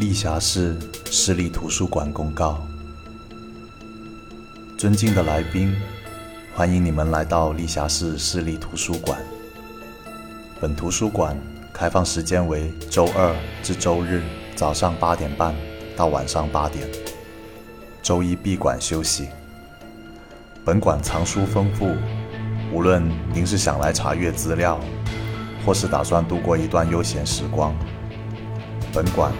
丽霞市市立图书馆公告：尊敬的来宾，欢迎你们来到丽霞市市立图书馆。本图书馆开放时间为周二至周日早上八点半到晚上八点，周一闭馆休息。本馆藏书丰富，无论您是想来查阅资料，或是打算度过一段悠闲时光，本馆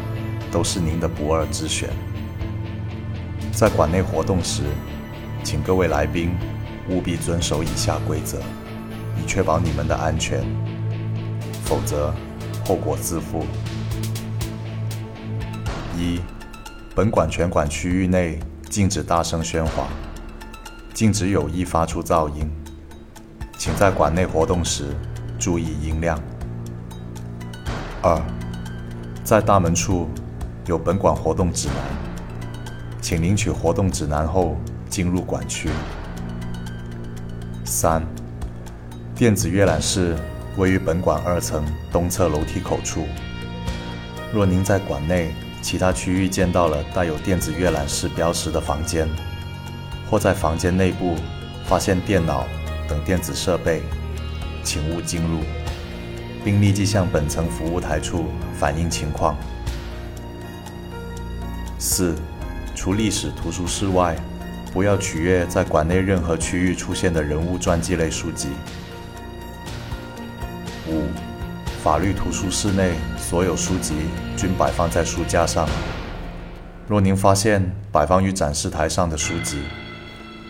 都是您的不二之选。在馆内活动时，请各位来宾务必遵守以下规则，以确保你们的安全，否则后果自负。一、本馆全馆区域内禁止大声喧哗。禁止有意发出噪音，请在馆内活动时注意音量。二，在大门处有本馆活动指南，请领取活动指南后进入馆区。三，电子阅览室位于本馆二层东侧楼梯口处。若您在馆内其他区域见到了带有电子阅览室标识的房间，或在房间内部发现电脑等电子设备，请勿进入，并立即向本层服务台处反映情况。四、除历史图书室外，不要取阅在馆内任何区域出现的人物传记类书籍。五、法律图书室内所有书籍均摆放在书架上。若您发现摆放于展示台上的书籍，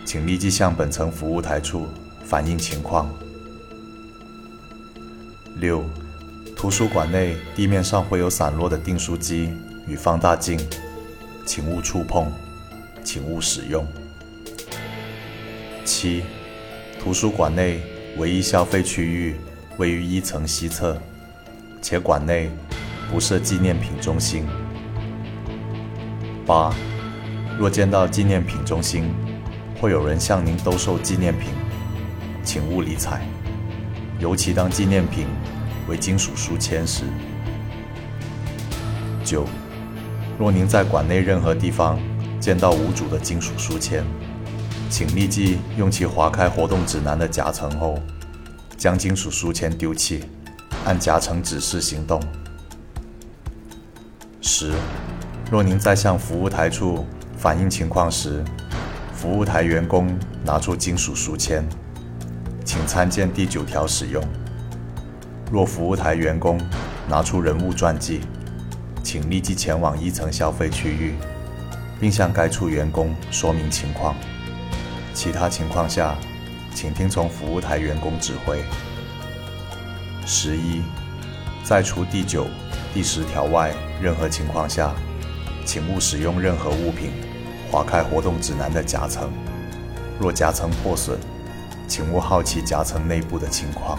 请立即向本层服务台处反映情况。六、图书馆内地面上会有散落的订书机与放大镜，请勿触碰，请勿使用。七、图书馆内唯一消费区域位于一层西侧，且馆内不设纪念品中心。八、若见到纪念品中心，会有人向您兜售纪念品，请勿理睬，尤其当纪念品为金属书签时。九，若您在馆内任何地方见到无主的金属书签，请立即用其划开活动指南的夹层后，将金属书签丢弃，按夹层指示行动。十，若您在向服务台处反映情况时，服务台员工拿出金属书签，请参见第九条使用。若服务台员工拿出人物传记，请立即前往一层消费区域，并向该处员工说明情况。其他情况下，请听从服务台员工指挥。十一，在除第九、第十条外任何情况下，请勿使用任何物品。划开活动指南的夹层，若夹层破损，请勿好奇夹层内部的情况。